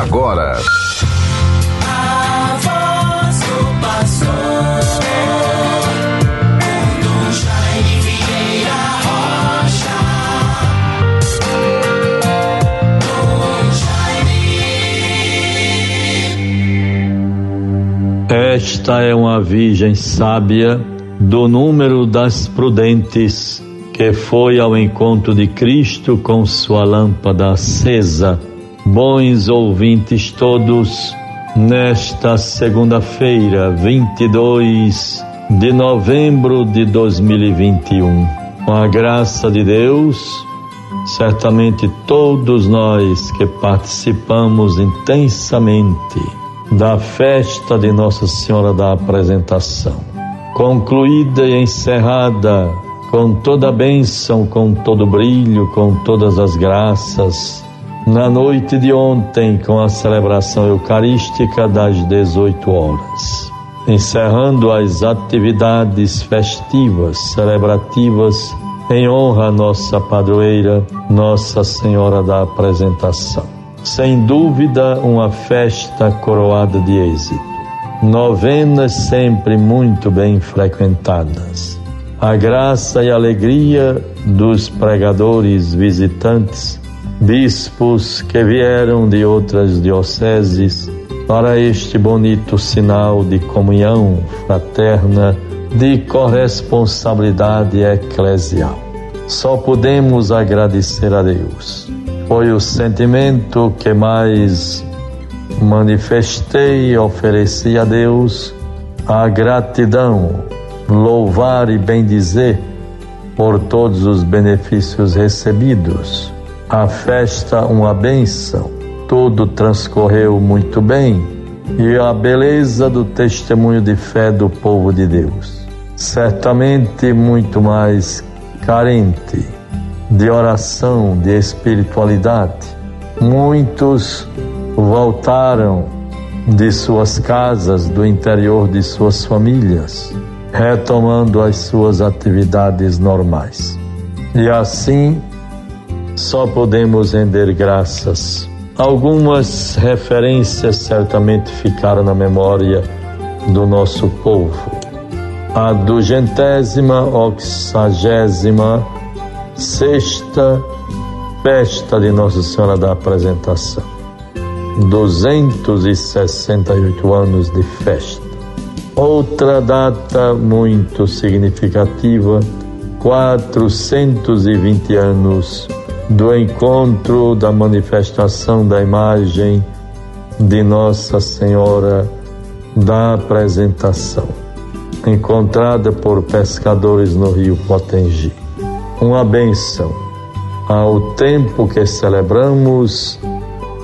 agora. Esta é uma virgem sábia do número das prudentes que foi ao encontro de Cristo com sua lâmpada acesa. Bons ouvintes todos, nesta segunda-feira, 22 de novembro de 2021, com a graça de Deus, certamente todos nós que participamos intensamente da festa de Nossa Senhora da Apresentação, concluída e encerrada com toda a bênção, com todo o brilho, com todas as graças. Na noite de ontem, com a celebração eucarística das 18 horas, encerrando as atividades festivas, celebrativas, em honra à nossa padroeira, Nossa Senhora da Apresentação. Sem dúvida, uma festa coroada de êxito. Novenas sempre muito bem frequentadas a graça e alegria dos pregadores visitantes, bispos que vieram de outras dioceses para este bonito sinal de comunhão fraterna, de corresponsabilidade eclesial. Só podemos agradecer a Deus. Foi o sentimento que mais manifestei e ofereci a Deus a gratidão louvar e bendizer por todos os benefícios recebidos. A festa, uma bênção, tudo transcorreu muito bem e a beleza do testemunho de fé do povo de Deus. Certamente muito mais carente de oração, de espiritualidade. Muitos voltaram de suas casas, do interior de suas famílias retomando as suas atividades normais. E assim só podemos render graças. Algumas referências certamente ficaram na memória do nosso povo. A dugentésima, oxagésima, sexta festa de Nossa Senhora da Apresentação. 268 anos de festa. Outra data muito significativa, 420 anos do encontro da manifestação da imagem de Nossa Senhora da Apresentação, encontrada por pescadores no rio Potengi. Uma benção ao tempo que celebramos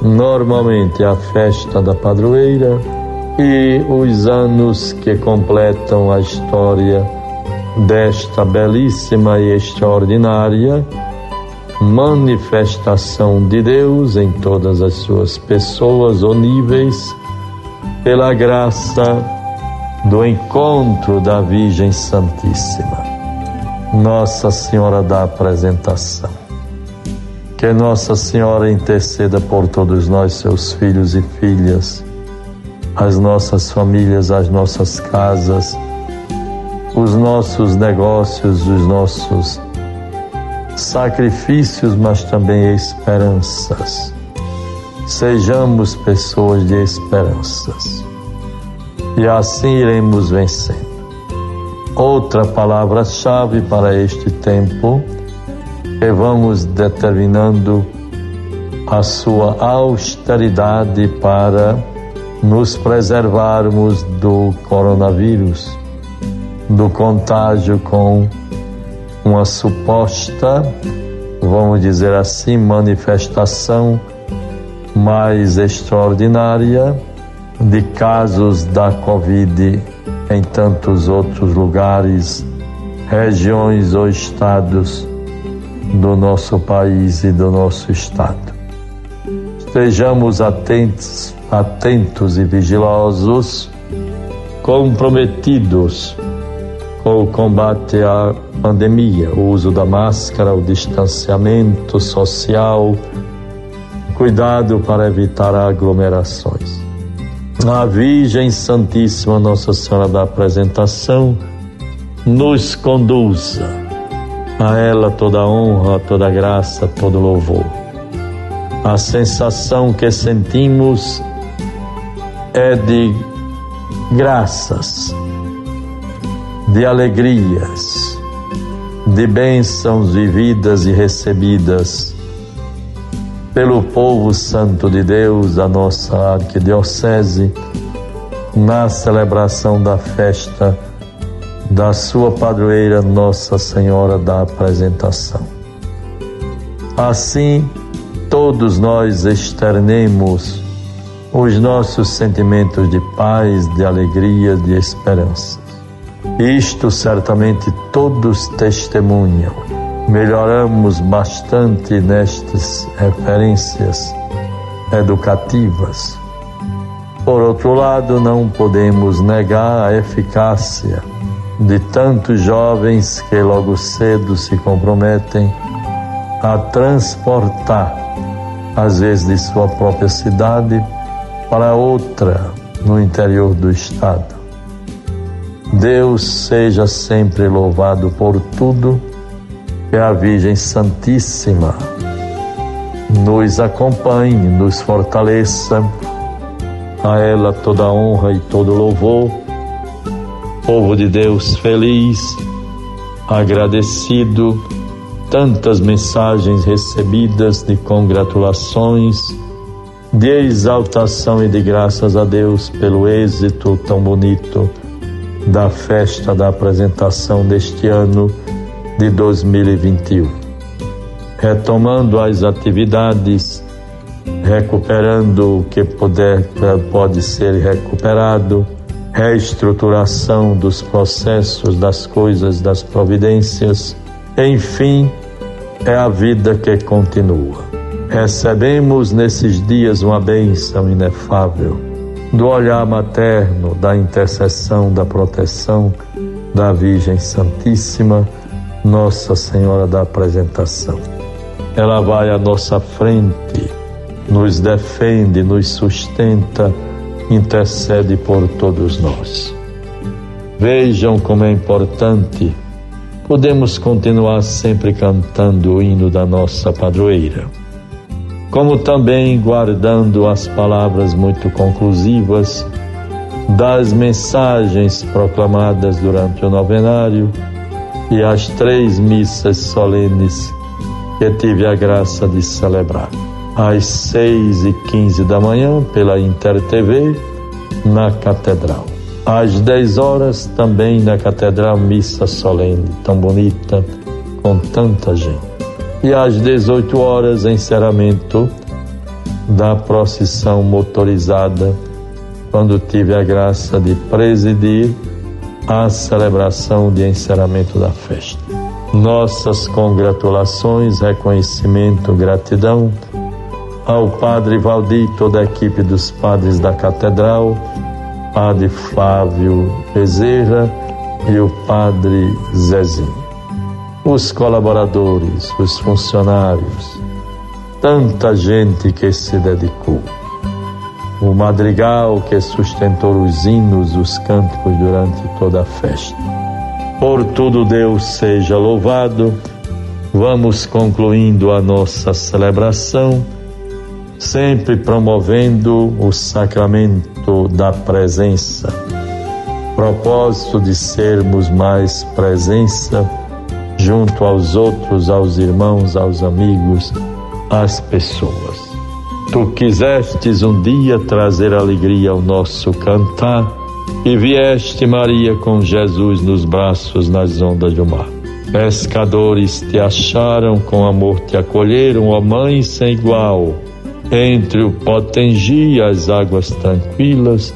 normalmente a festa da padroeira e os anos que completam a história desta belíssima e extraordinária manifestação de Deus em todas as suas pessoas ou níveis, pela graça do encontro da Virgem Santíssima, Nossa Senhora da Apresentação. Que Nossa Senhora interceda por todos nós, seus filhos e filhas as nossas famílias, as nossas casas, os nossos negócios, os nossos sacrifícios, mas também esperanças. Sejamos pessoas de esperanças e assim iremos vencendo. Outra palavra-chave para este tempo que vamos determinando a sua austeridade para nos preservarmos do coronavírus, do contágio com uma suposta, vamos dizer assim, manifestação mais extraordinária de casos da Covid em tantos outros lugares, regiões ou estados do nosso país e do nosso estado. Estejamos atentos atentos e vigilosos, comprometidos com o combate à pandemia, o uso da máscara, o distanciamento social, cuidado para evitar aglomerações. A Virgem Santíssima Nossa Senhora da Apresentação nos conduza a ela toda honra, toda graça, todo louvor. A sensação que sentimos é de graças, de alegrias, de bênçãos vividas e recebidas pelo povo santo de Deus, a nossa arquidiocese, na celebração da festa da sua padroeira Nossa Senhora da Apresentação. Assim, todos nós externemos os nossos sentimentos de paz, de alegria, de esperança. Isto certamente todos testemunham. Melhoramos bastante nestas referências educativas. Por outro lado, não podemos negar a eficácia de tantos jovens que logo cedo se comprometem a transportar, às vezes de sua própria cidade, para outra no interior do estado. Deus seja sempre louvado por tudo, que a Virgem Santíssima nos acompanhe, nos fortaleça, a ela toda honra e todo louvor. Povo de Deus feliz, agradecido, tantas mensagens recebidas de congratulações, de exaltação e de graças a Deus pelo êxito tão bonito da festa da apresentação deste ano de 2021. Retomando as atividades, recuperando o que puder, pode ser recuperado, reestruturação dos processos, das coisas, das providências, enfim, é a vida que continua. Recebemos nesses dias uma bênção inefável do olhar materno, da intercessão, da proteção da Virgem Santíssima, Nossa Senhora da Apresentação. Ela vai à nossa frente, nos defende, nos sustenta, intercede por todos nós. Vejam como é importante. Podemos continuar sempre cantando o hino da nossa padroeira como também guardando as palavras muito conclusivas das mensagens proclamadas durante o novenário e as três missas solenes que tive a graça de celebrar. Às seis e quinze da manhã, pela Inter TV, na Catedral. Às dez horas, também na Catedral, missa solene, tão bonita, com tanta gente e às 18 horas encerramento da procissão motorizada, quando tive a graça de presidir a celebração de encerramento da festa. Nossas congratulações, reconhecimento, gratidão ao Padre Valdir, toda a equipe dos padres da Catedral, Padre Flávio Bezerra e o Padre Zezinho os colaboradores, os funcionários, tanta gente que se dedicou. O madrigal que sustentou os hinos, os cânticos durante toda a festa. Por tudo Deus seja louvado. Vamos concluindo a nossa celebração, sempre promovendo o sacramento da presença. Propósito de sermos mais presença junto aos outros, aos irmãos, aos amigos, às pessoas. Tu quisestes um dia trazer alegria ao nosso cantar e vieste, Maria, com Jesus nos braços nas ondas do mar. Pescadores te acharam, com amor te acolheram, ó Mãe sem igual. Entre o Potengi e as águas tranquilas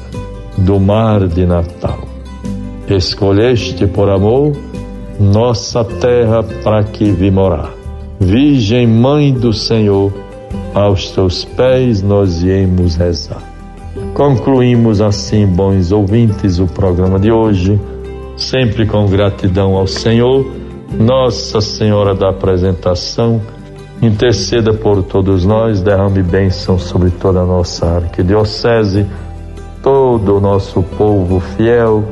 do mar de Natal. Escolheste por amor nossa terra para que vi morar. Virgem Mãe do Senhor, aos teus pés nós viemos rezar. Concluímos assim, bons ouvintes, o programa de hoje, sempre com gratidão ao Senhor, Nossa Senhora da Apresentação, interceda por todos nós, derrame bênção sobre toda a nossa arquidiocese, todo o nosso povo fiel,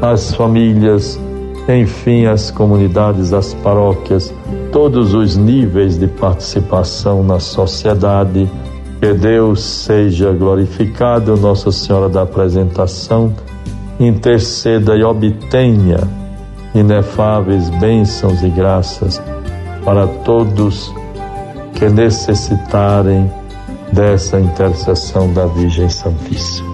as famílias, enfim, as comunidades, as paróquias, todos os níveis de participação na sociedade. Que Deus seja glorificado, Nossa Senhora da Apresentação, interceda e obtenha inefáveis bênçãos e graças para todos que necessitarem dessa intercessão da Virgem Santíssima.